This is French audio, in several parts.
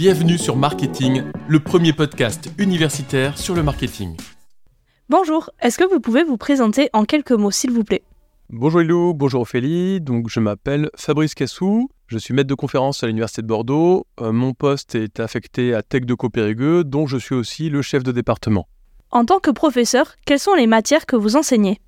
Bienvenue sur Marketing, le premier podcast universitaire sur le marketing. Bonjour, est-ce que vous pouvez vous présenter en quelques mots s'il vous plaît? Bonjour Ilou, bonjour Ophélie, donc je m'appelle Fabrice Cassou, je suis maître de conférence à l'Université de Bordeaux, Euh, mon poste est affecté à Tech de Copérigueux, dont je suis aussi le chef de département. En tant que professeur, quelles sont les matières que vous enseignez?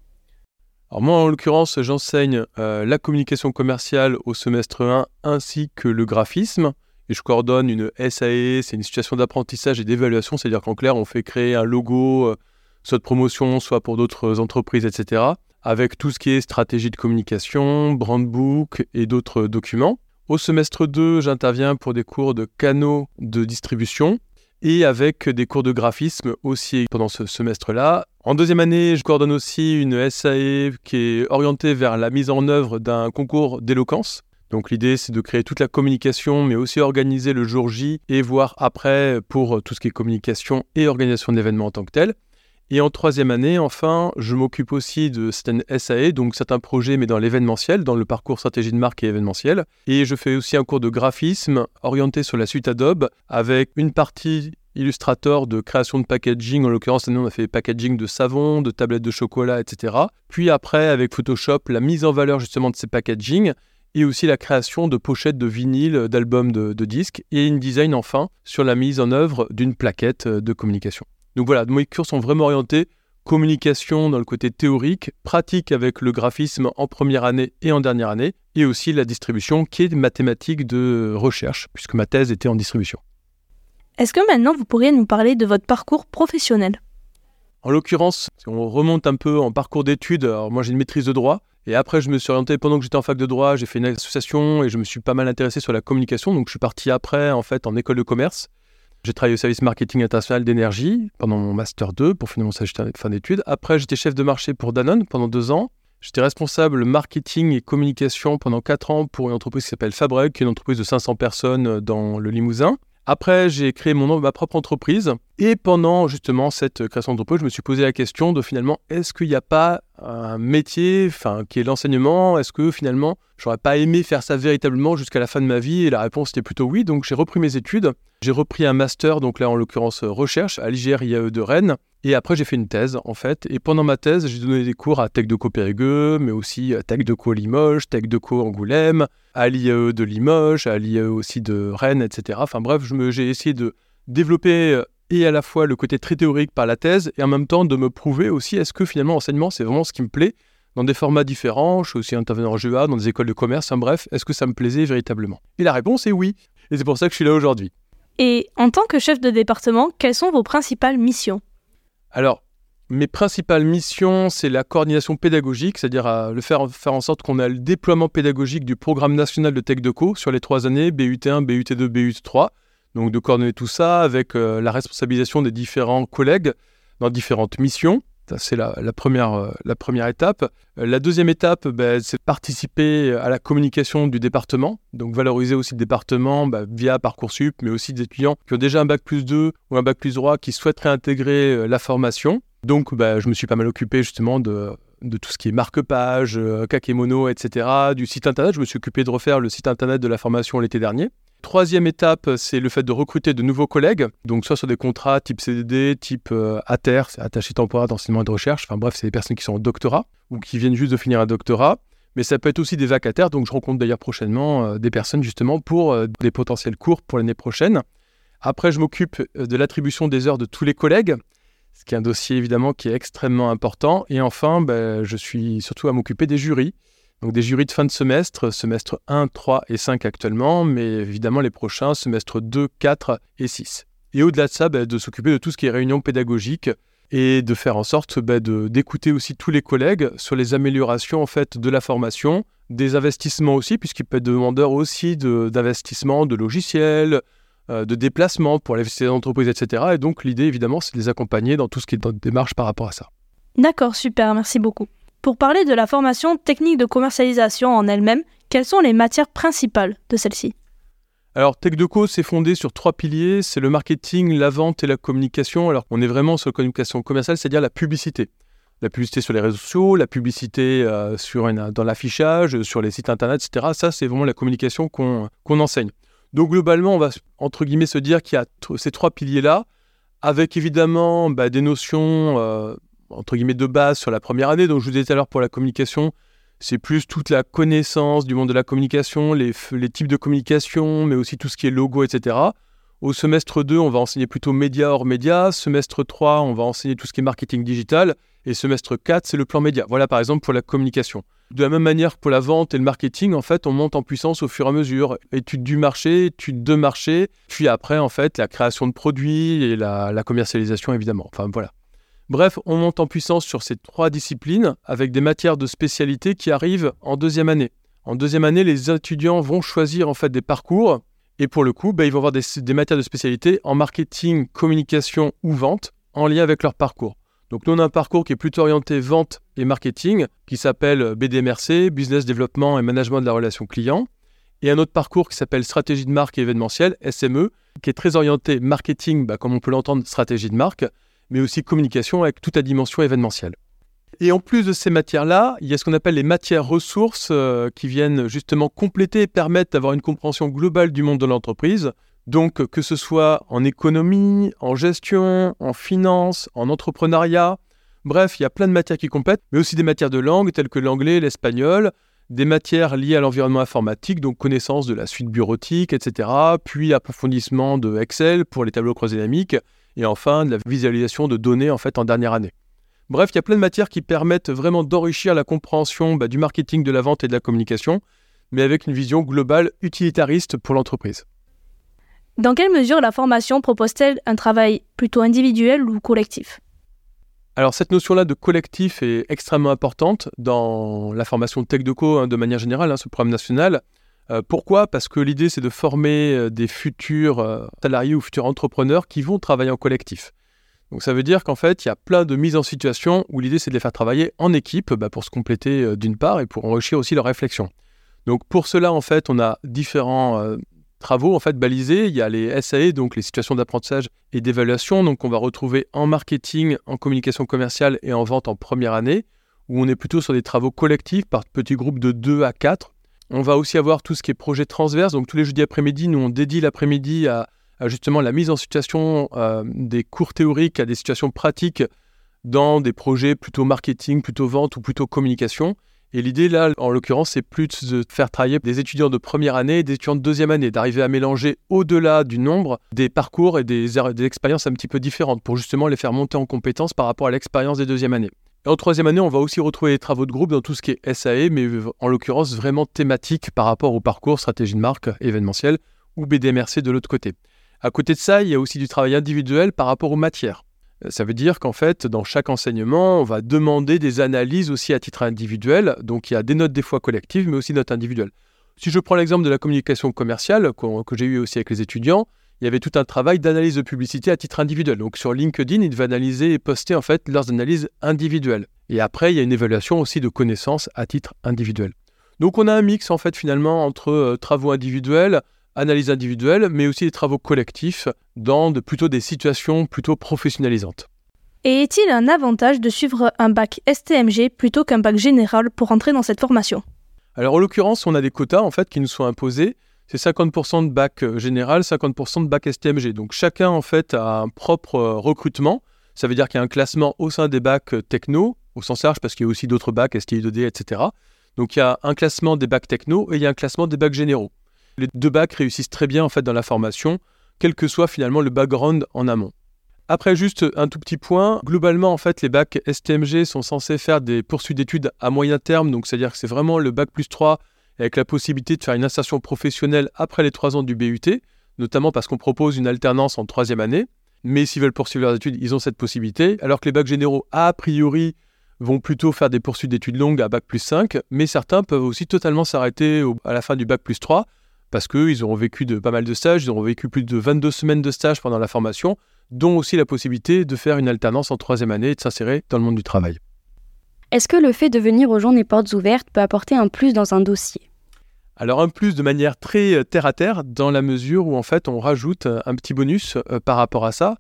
Alors moi en l'occurrence j'enseigne euh, la communication commerciale au semestre 1 ainsi que le graphisme, je coordonne une SAE, c'est une situation d'apprentissage et d'évaluation, c'est-à-dire qu'en clair on fait créer un logo, euh, soit de promotion, soit pour d'autres entreprises, etc., avec tout ce qui est stratégie de communication, brand book et d'autres documents. Au semestre 2, j'interviens pour des cours de canaux de distribution et avec des cours de graphisme aussi pendant ce semestre-là. En deuxième année, je coordonne aussi une SAE qui est orientée vers la mise en œuvre d'un concours d'éloquence. Donc l'idée, c'est de créer toute la communication, mais aussi organiser le jour J et voir après pour tout ce qui est communication et organisation d'événements en tant que tel. Et en troisième année, enfin, je m'occupe aussi de certaines SAE, donc certains projets, mais dans l'événementiel, dans le parcours stratégie de marque et événementiel. Et je fais aussi un cours de graphisme orienté sur la suite Adobe, avec une partie Illustrator de création de packaging. En l'occurrence, année, on a fait packaging de savon, de tablettes de chocolat, etc. Puis après, avec Photoshop, la mise en valeur justement de ces packaging et aussi la création de pochettes de vinyle, d'albums de, disques, et InDesign enfin sur la mise en œuvre d'une plaquette de communication. Donc voilà, mes cours sont vraiment orientés communication dans le côté théorique, pratique avec le graphisme en première année et en dernière année, et aussi la distribution qui est mathématique de recherche, puisque ma thèse était en distribution. Est-ce que maintenant vous pourriez nous parler de votre parcours professionnel? En l'occurrence, si on remonte un peu en parcours d'études, alors moi j'ai une maîtrise de droit, et après je me suis orienté pendant que j'étais en fac de droit, j'ai fait une association et je me suis pas mal intéressé sur la communication, donc je suis parti après en fait en école de commerce. J'ai travaillé au service marketing international d'énergie pendant mon master 2 pour finir mon stage de fin d'études. Après, j'étais chef de marché pour Danone pendant deux ans. J'étais responsable marketing et communication pendant quatre ans pour une entreprise qui s'appelle Fabrec, qui est une entreprise de 500 personnes dans le Limousin. Après, j'ai créé mon, ma propre entreprise. Et pendant justement cette création d'entreprise, je me suis posé la question de finalement, est-ce qu'il n'y a pas un métier enfin, qui est l'enseignement? Est-ce que finalement, j'aurais pas aimé faire ça véritablement jusqu'à la fin de ma vie? Et la réponse était plutôt oui. Donc j'ai repris mes études. J'ai repris un master, donc là en l'occurrence recherche, à l'IGR IAE de Rennes. Et après, j'ai fait une thèse, en fait. Et pendant ma thèse, j'ai donné des cours à Tech de Périgueux, mais aussi à Tech de Co Limoges, Tech de Co Angoulême, à l'IAE de Limoges, à l'IAE aussi de Rennes, etc. Enfin bref, j'ai essayé de développer euh, et à la fois le côté très théorique par la thèse, et en même temps de me prouver aussi est-ce que finalement l'enseignement, c'est vraiment ce qui me plaît dans des formats différents. Je suis aussi intervenant en GEA, dans des écoles de commerce, enfin bref, est-ce que ça me plaisait véritablement? Et la réponse est oui. Et c'est pour ça que je suis là aujourd'hui. Et en tant que chef de département, quelles sont vos principales missions? Alors, mes principales missions, c'est la coordination pédagogique, c'est-à-dire le faire, faire en sorte qu'on a le déploiement pédagogique du programme national de Tech Deco sur les trois années, BUT1, BUT2, BUT3. Donc de coordonner tout ça avec euh, la responsabilisation des différents collègues dans différentes missions. C'est la, première, euh, la première étape. Euh, la deuxième étape, ben, c'est participer à la communication du département. Donc valoriser aussi le département ben, via Parcoursup, mais aussi des étudiants qui ont déjà un bac plus 2 ou un bac plus 3 qui souhaiteraient intégrer la formation. Donc ben, je me suis pas mal occupé justement de, tout ce qui est marque-page, kakémono, etc. Du site internet, je me suis occupé de refaire le site internet de la formation l'été dernier. Troisième étape, c'est le fait de recruter de nouveaux collègues, donc soit sur des contrats type CDD, type euh, ATER, attaché temporaire d'enseignement et de recherche, enfin bref, c'est des personnes qui sont en doctorat ou qui viennent juste de finir un doctorat. Mais ça peut être aussi des vacataires, donc je rencontre d'ailleurs prochainement euh, des personnes justement pour euh, des potentiels cours pour l'année prochaine. Après, je m'occupe euh, de l'attribution des heures de tous les collègues, ce qui est un dossier évidemment qui est extrêmement important. Et enfin, ben, je suis surtout à m'occuper des jurys. Donc des jurys de fin de semestre, semestre 1, 3 et 5 actuellement, mais évidemment les prochains, semestre 2, 4 et 6. Et au-delà de ça, bah, de s'occuper de tout ce qui est réunion pédagogique et de faire en sorte bah, d'écouter aussi tous les collègues sur les améliorations en fait de la formation, des investissements aussi, puisqu'il peut être demandeur aussi d'investissement, de, de, logiciels, euh, de déplacements pour les entreprises, etc. Et donc l'idée évidemment, c'est de les accompagner dans tout ce qui est dans démarche par rapport à ça. D'accord, super, merci beaucoup. Pour parler de la formation technique de commercialisation en elle-même, quelles sont les matières principales de celle-ci? Alors, TechDeco, c'est fondé sur trois piliers. C'est le marketing, la vente et la communication. Alors, on est vraiment sur la communication commerciale, c'est-à-dire la publicité. La publicité sur les réseaux sociaux, la publicité euh, dans l'affichage, sur les sites internet, etc. Ça, c'est vraiment la communication qu'on qu enseigne. Donc globalement, on va entre guillemets se dire qu'il y a ces trois piliers-là, avec évidemment bah, des notions euh, entre guillemets de base sur la première année. Donc je vous disais tout à l'heure pour la communication, c'est plus toute la connaissance du monde de la communication, les, types de communication, mais aussi tout ce qui est logo, etc. Au semestre 2, on va enseigner plutôt médias hors médias. Semestre 3, on va enseigner tout ce qui est marketing digital. Et semestre 4, c'est le plan média. Voilà par exemple pour la communication. De la même manière pour la vente et le marketing, en fait, on monte en puissance au fur et à mesure. Étude du marché, étude de marché, puis après, en fait, la création de produits et la, la commercialisation, évidemment. Enfin, voilà. Bref, on monte en puissance sur ces trois disciplines avec des matières de spécialité qui arrivent en deuxième année. En deuxième année, les étudiants vont choisir en fait des parcours et pour le coup, bah, ils vont avoir des, matières de spécialité en marketing, communication ou vente en lien avec leur parcours. Donc nous, on a un parcours qui est plutôt orienté vente et marketing, qui s'appelle BDMRC, Business Développement et Management de la relation client. Et un autre parcours qui s'appelle Stratégie de marque et événementiel, SME, qui est très orienté marketing, bah, comme on peut l'entendre, stratégie de marque, mais aussi communication avec toute la dimension événementielle. Et en plus de ces matières-là, il y a ce qu'on appelle les matières ressources euh, qui viennent justement compléter et permettre d'avoir une compréhension globale du monde de l'entreprise. Donc que ce soit en économie, en gestion, en finance, en entrepreneuriat, bref, il y a plein de matières qui complètent, mais aussi des matières de langue telles que l'anglais, l'espagnol, des matières liées à l'environnement informatique, donc connaissance de la suite bureautique, etc., puis approfondissement de Excel pour les tableaux croisés dynamiques, et enfin de la visualisation de données en fait en dernière année. Bref, il y a plein de matières qui permettent vraiment d'enrichir la compréhension bah, du marketing, de la vente et de la communication, mais avec une vision globale utilitariste pour l'entreprise. Dans quelle mesure la formation propose-t-elle un travail plutôt individuel ou collectif? Alors cette notion-là de collectif est extrêmement importante dans la formation Tech Deco hein, de manière générale, hein, ce programme national. Euh, pourquoi? Parce que l'idée c'est de former euh, des futurs euh, salariés ou futurs entrepreneurs qui vont travailler en collectif. Donc ça veut dire qu'en fait, il y a plein de mises en situation où l'idée c'est de les faire travailler en équipe bah, pour se compléter d'une part et pour enrichir aussi leur réflexion. Donc pour cela, en fait, on a différents travaux en fait balisés. Il y a les SAE, donc les situations d'apprentissage et d'évaluation, donc on va retrouver en marketing, en communication commerciale et en vente en première année, où on est plutôt sur des travaux collectifs par petits groupes de 2 à 4. On va aussi avoir tout ce qui est projet transverse, donc tous les jeudis après-midi, nous on dédie l'après-midi à justement la mise en situation euh, des cours théoriques à des situations pratiques dans des projets plutôt marketing, plutôt vente ou plutôt communication. Et l'idée là, en l'occurrence, c'est plus de faire travailler des étudiants de première année et des étudiants de deuxième année, d'arriver à mélanger au-delà du nombre des parcours et des, expériences un petit peu différentes pour justement les faire monter en compétences par rapport à l'expérience des deuxième années. Et en troisième année, on va aussi retrouver les travaux de groupe dans tout ce qui est SAE, mais en l'occurrence vraiment thématique par rapport au parcours stratégie de marque événementielle ou BDMRC de l'autre côté. À côté de ça, il y a aussi du travail individuel par rapport aux matières. Euh, ça veut dire qu'en fait, dans chaque enseignement, on va demander des analyses aussi à titre individuel. Donc il y a des notes des fois collectives, mais aussi notes individuelles. Si je prends l'exemple de la communication commerciale que, j'ai eu aussi avec les étudiants, il y avait tout un travail d'analyse de publicité à titre individuel. Donc sur LinkedIn, ils devaient analyser et poster en fait leurs analyses individuelles. Et après, il y a une évaluation aussi de connaissances à titre individuel. Donc on a un mix en fait finalement entre euh, travaux individuels, analyse individuelle, mais aussi des travaux collectifs dans de, plutôt des situations plutôt professionnalisantes. Et est-il un avantage de suivre un bac STMG plutôt qu'un bac général pour entrer dans cette formation? Alors en l'occurrence, on a des quotas en fait qui nous sont imposés. C'est 50% de bac euh, général, 50% de bac STMG. Donc chacun en fait a un propre euh, recrutement. Ça veut dire qu'il y a un classement au sein des bacs euh, techno, au sens large parce qu'il y a aussi d'autres bacs, STI 2D, etc. Donc il y a un classement des bacs techno et il y a un classement des bacs généraux. Les deux bacs réussissent très bien en fait dans la formation, quel que soit finalement le background en amont. Après juste un tout petit point, globalement en fait les bacs STMG sont censés faire des poursuites d'études à moyen terme, donc c'est-à-dire que c'est vraiment le bac plus 3 avec la possibilité de faire une insertion professionnelle après les 3 ans du BUT, notamment parce qu'on propose une alternance en troisième année. Mais s'ils veulent poursuivre leurs études, ils ont cette possibilité, alors que les bacs généraux, a priori, vont plutôt faire des poursuites d'études longues à bac plus 5, mais certains peuvent aussi totalement s'arrêter à la fin du bac plus 3 parce qu'ils auront vécu pas mal de stages, ils auront vécu plus de 22 semaines de stage pendant la formation, dont aussi la possibilité de faire une alternance en troisième année et de s'insérer dans le monde du travail. Est-ce que le fait de venir aux des portes ouvertes peut apporter un plus dans un dossier? Alors un plus de manière très euh, terre à terre, dans la mesure où en fait on rajoute euh, un petit bonus euh, par rapport à ça.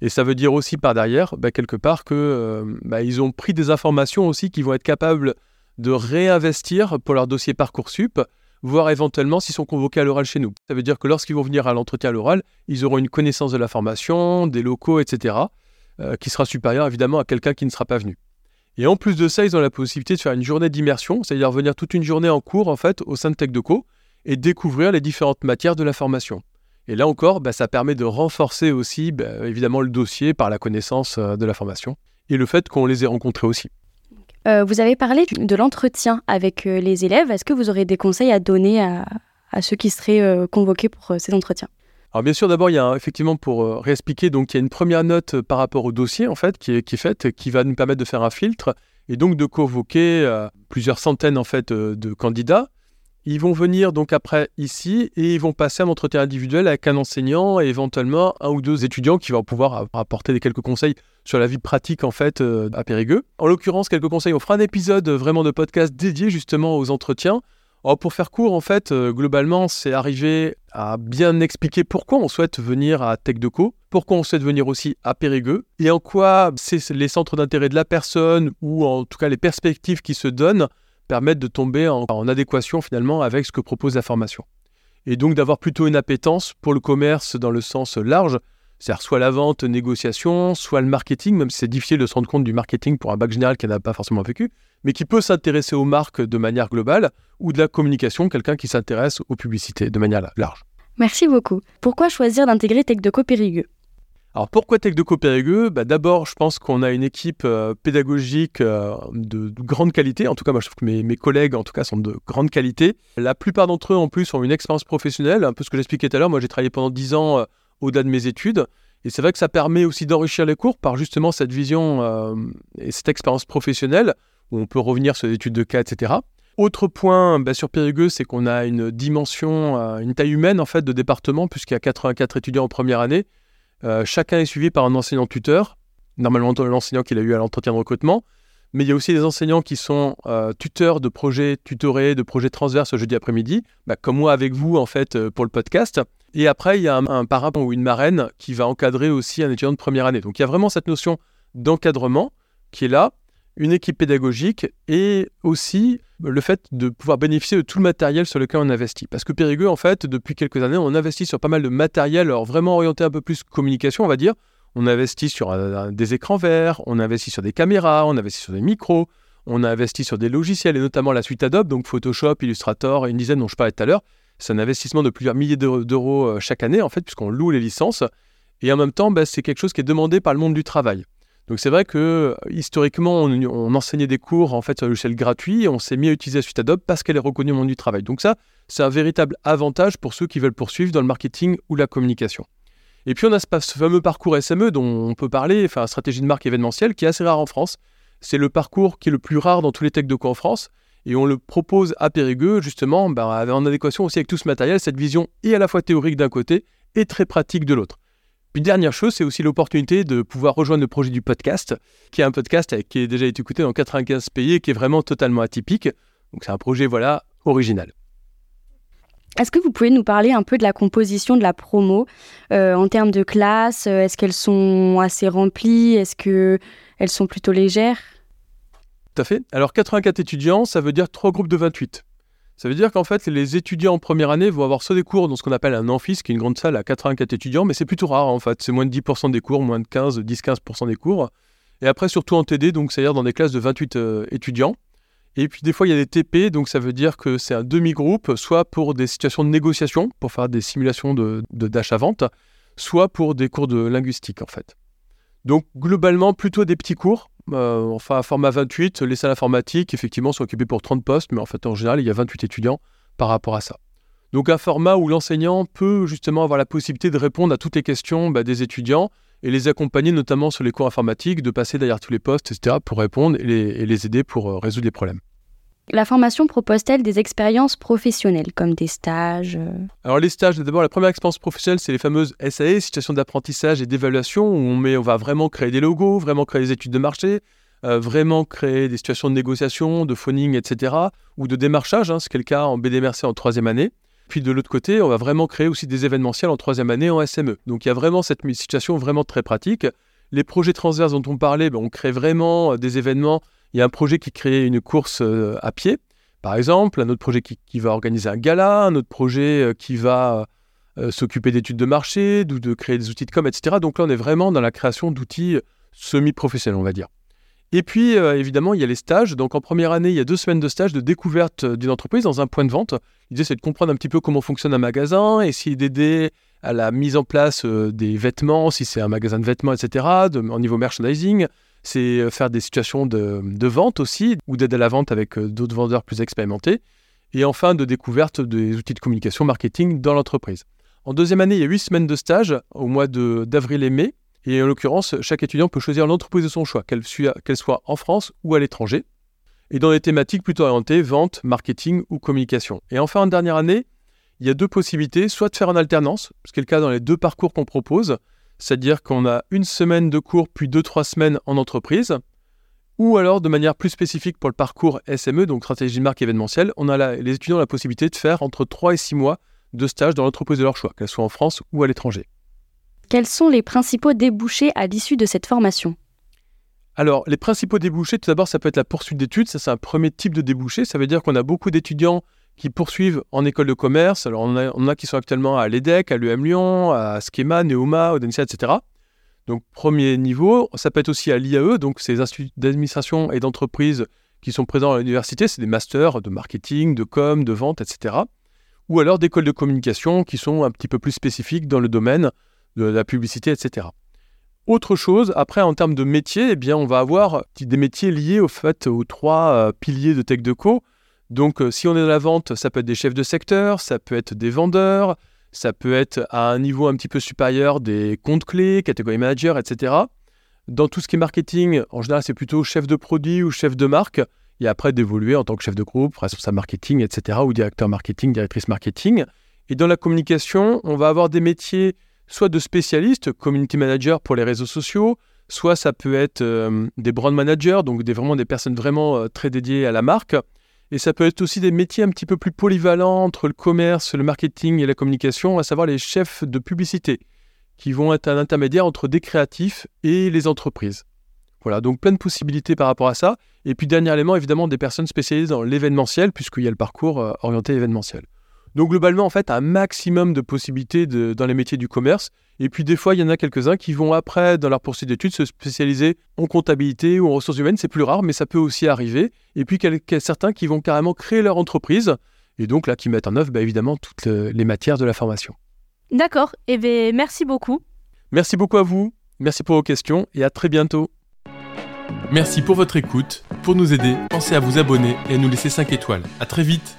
Et ça veut dire aussi par derrière, bah, quelque part, que bah, ils ont pris des informations aussi qui vont être capables de réinvestir pour leur dossier Parcoursup voire éventuellement s'ils sont convoqués à l'oral chez nous. Ça veut dire que lorsqu'ils vont venir à l'entretien à l'oral, ils auront une connaissance de la formation, des locaux, etc., euh, qui sera supérieure évidemment à quelqu'un qui ne sera pas venu. Et en plus de ça, ils ont la possibilité de faire une journée d'immersion, c'est-à-dire venir toute une journée en cours en fait au sein de TechDeco et découvrir les différentes matières de la formation. Et là encore, bah, ça permet de renforcer aussi bah, évidemment le dossier par la connaissance euh, de la formation et le fait qu'on les ait rencontrés aussi. Euh, vous avez parlé de l'entretien avec euh, les élèves. Est-ce que vous aurez des conseils à donner à, ceux qui seraient convoqués pour ces entretiens? Alors bien sûr, d'abord, il y a effectivement pour réexpliquer, donc il y a une première note par rapport au dossier en fait qui est, qui faite, qui va nous permettre de faire un filtre et donc de convoquer plusieurs centaines en fait de candidats ils vont venir donc après ici et ils vont passer un entretien individuel avec un enseignant et éventuellement un ou deux étudiants qui vont pouvoir apporter des quelques conseils sur la vie pratique en fait euh, à Périgueux. En l'occurrence, quelques conseils. On fera un épisode vraiment de podcast dédié justement aux entretiens. Pour faire court, en fait, euh, globalement, c'est arriver à bien expliquer pourquoi on souhaite venir à TechDeco, pourquoi on souhaite venir aussi à Périgueux, et en quoi les centres d'intérêt de la personne, ou en tout cas les perspectives qui se donnent, permettent de tomber en, adéquation finalement avec ce que propose la formation. Et donc d'avoir plutôt une appétence pour le commerce dans le sens large, c'est-à-dire soit la vente, négociation, soit le marketing, même si c'est difficile de se rendre compte du marketing pour un bac général qui n'a pas forcément vécu, mais qui peut s'intéresser aux marques de manière globale, ou de la communication, quelqu'un qui s'intéresse aux publicités de manière large. Merci beaucoup. Pourquoi choisir d'intégrer Tech de Périgueux alors pourquoi Tech de Périgueux bah, D'abord, je pense qu'on a une équipe euh, pédagogique euh, de, grande qualité. En tout cas, moi je trouve que mes, collègues, en tout cas, sont de grande qualité. La plupart d'entre eux, en plus, ont une expérience professionnelle. Un peu ce que j'expliquais tout à l'heure. Moi, j'ai travaillé pendant 10 ans euh, au-delà de mes études. Et c'est vrai que ça permet aussi d'enrichir les cours par justement cette vision et cette expérience professionnelle où on peut revenir sur des études de cas, etc. Autre point bah, sur Périgueux, c'est qu'on a une dimension, une taille humaine en fait de département puisqu'il y a 84 étudiants en première année. Euh, chacun est suivi par un enseignant-tuteur, normalement l'enseignant qu'il a eu à l'entretien de recrutement. Mais il y a aussi des enseignants qui sont euh, tuteurs de projets tutorés, de projets transverses jeudi après-midi, bah, comme moi avec vous en fait euh, pour le podcast. Et après, il y a un, parrain ou une marraine qui va encadrer aussi un étudiant de première année. Donc il y a vraiment cette notion d'encadrement qui est là, une équipe pédagogique et aussi le fait de pouvoir bénéficier de tout le matériel sur lequel on investit. Parce que Périgueux, en fait, depuis quelques années, on investit sur pas mal de matériel, alors vraiment orienté un peu plus communication, on va dire. On investit sur des écrans verts, on investit sur des caméras, on investit sur des micros, on a investi sur des logiciels et notamment la suite Adobe, donc Photoshop, Illustrator dizaine dont je parlais tout à l'heure. C'est un investissement de plusieurs milliers d'euros euh, chaque année, en fait, puisqu'on loue les licences. Et en même temps, bah, c'est quelque chose qui est demandé par le monde du travail. Donc c'est vrai que historiquement, on, enseignait des cours en fait sur le logiciel gratuit et on s'est mis à utiliser la suite Adobe parce qu'elle est reconnue au monde du travail. Donc ça, c'est un véritable avantage pour ceux qui veulent poursuivre dans le marketing ou la communication. Et puis on a ce, fameux parcours SME dont on peut parler, enfin stratégie de marque événementielle qui est assez rare en France. C'est le parcours qui est le plus rare dans tous les techs de co en France et on le propose à Périgueux justement ben, en adéquation aussi avec tout ce matériel, cette vision et à la fois théorique d'un côté et très pratique de l'autre. Une dernière chose, c'est aussi l'opportunité de pouvoir rejoindre le projet du podcast, qui est un podcast qui a déjà été écouté dans 95 pays et qui est vraiment totalement atypique. Donc c'est un projet voilà original. Est-ce que vous pouvez nous parler un peu de la composition de la promo euh, en termes de classe Est-ce qu'elles sont assez remplies Est-ce qu'elles sont plutôt légères? Tout à fait. Alors 84 étudiants, ça veut dire trois groupes de 28. Ça veut dire qu'en fait, les étudiants en première année vont avoir soit des cours dans ce qu'on appelle un amphis, qui est une grande salle à 84 étudiants, mais c'est plutôt rare en fait. C'est moins de 10% des cours, moins de 15, 10-15% des cours. Et après, surtout en TD, donc c'est-à-dire dans des classes de 28 euh, étudiants. Et puis des fois, il y a des TP, donc ça veut dire que c'est un demi-groupe, soit pour des situations de négociation, pour faire des simulations de d'achat-vente, soit pour des cours de linguistique en fait. Donc globalement, plutôt des petits cours, euh, enfin, format 28, les salles informatiques, effectivement, sont occupées pour 30 postes, mais en fait, en général, il y a 28 étudiants par rapport à ça. Donc, un format où l'enseignant peut justement avoir la possibilité de répondre à toutes les questions bah, des étudiants et les accompagner, notamment sur les cours informatiques, de passer derrière tous les postes, etc., pour répondre et les aider pour euh, résoudre les problèmes. La formation propose-t-elle des expériences professionnelles, comme des stages euh Alors les stages, d'abord la première expérience professionnelle, c'est les fameuses SAE, situations d'apprentissage et d'évaluation, où on, met, on va vraiment créer des logos, vraiment créer des études de marché, euh, vraiment créer des situations de négociation, de phoning, etc., ou de démarchage, hein, ce qui est le cas en BDMRC en troisième année. Puis de l'autre côté, on va vraiment créer aussi des événementiels en troisième année en SME. Donc il y a vraiment cette situation vraiment très pratique. Les projets transverses dont on parlait, ben, on crée vraiment euh, des événements il y a un projet qui crée une course euh, à pied, Par exemple, un autre projet qui, va organiser un gala, un autre projet qui va s'occuper d'études de marché, de, de créer des outils de com, etc. Donc là, on est vraiment dans la création d'outils semi-professionnels, on va dire. Et puis, évidemment, il y a les stages. Donc, en première année, il y a deux semaines de stage de découverte d'une entreprise dans un point de vente. L'idée, c'est de comprendre un petit peu comment fonctionne un magasin, essayer d'aider à la mise en place des vêtements, si c'est un magasin de vêtements, etc., au niveau merchandising. C'est faire des situations de, vente aussi, ou d'aide à la vente avec d'autres vendeurs plus expérimentés. Et enfin, de découverte des outils de communication marketing dans l'entreprise. En deuxième année, il y a huit semaines de stage au mois d'avril et mai. Et en l'occurrence, chaque étudiant peut choisir l'entreprise de son choix, qu'elle soit en France ou à l'étranger. Et dans des thématiques plutôt orientées vente, marketing ou communication. Et enfin, en dernière année, il y a deux possibilités, soit de faire en alternance, ce qui est le cas dans les deux parcours qu'on propose, c'est-à-dire qu'on a une semaine de cours puis deux, trois semaines en entreprise, ou alors de manière plus spécifique pour le parcours SME, donc stratégie de marque événementielle, on a les étudiants ont la possibilité de faire entre 3 et 6 mois de stage dans l'entreprise de leur choix, qu'elle soit en France ou à l'étranger. Quels sont les principaux débouchés à l'issue de cette formation? Alors, les principaux débouchés, tout d'abord, ça peut être la poursuite d'études. Ça, c'est un premier type de débouché. Ça veut dire qu'on a beaucoup d'étudiants qui poursuivent en école de commerce. Alors, on a, a qui sont actuellement à l'EDEC, à l'UM Lyon, à Schema, Neoma, Audencia, etc. Donc, premier niveau. Ça peut être aussi à l'IAE, donc ces instituts d'administration et d'entreprise qui sont présents à l'université. C'est des masters de marketing, de com, de vente, etc. Ou alors d'écoles de communication qui sont un petit peu plus spécifiques dans le domaine de la publicité, etc. Autre chose, après en termes de métiers, eh bien, on va avoir des métiers liés au fait aux trois euh, piliers de TechDeco. Donc euh, si on est dans la vente, ça peut être des chefs de secteur, ça peut être des vendeurs, ça peut être à un niveau un petit peu supérieur des comptes clés, catégorie manager, etc. Dans tout ce qui est marketing, en général, c'est plutôt chef de produit ou chef de marque. Et après, d'évoluer en tant que chef de groupe, responsable marketing, etc. ou directeur marketing, directrice marketing. Et dans la communication, on va avoir des métiers soit de spécialistes, community manager pour les réseaux sociaux, soit ça peut être euh, des brand managers, donc des, vraiment des personnes vraiment euh, très dédiées à la marque. Et ça peut être aussi des métiers un petit peu plus polyvalents entre le commerce, le marketing et la communication, à savoir les chefs de publicité, qui vont être un intermédiaire entre des créatifs et les entreprises. Voilà, donc plein de possibilités par rapport à ça. Et puis dernier élément, évidemment, des personnes spécialisées dans l'événementiel, puisqu'il y a le parcours euh, orienté événementiel. Donc globalement, en fait, un maximum de possibilités dans les métiers du commerce. Et puis des fois, il y en a quelques-uns qui vont après, dans leur poursuite d'études, se spécialiser en comptabilité ou en ressources humaines. C'est plus rare, mais ça peut aussi arriver. Et puis certains qui vont carrément créer leur entreprise. Et donc là, qui mettent en œuvre, bah, évidemment, toutes les matières de la formation. D'accord. Et eh bien, merci beaucoup. Merci beaucoup à vous. Merci pour vos questions et à très bientôt. Merci pour votre écoute. Pour nous aider, pensez à vous abonner et à nous laisser 5 étoiles. À très vite.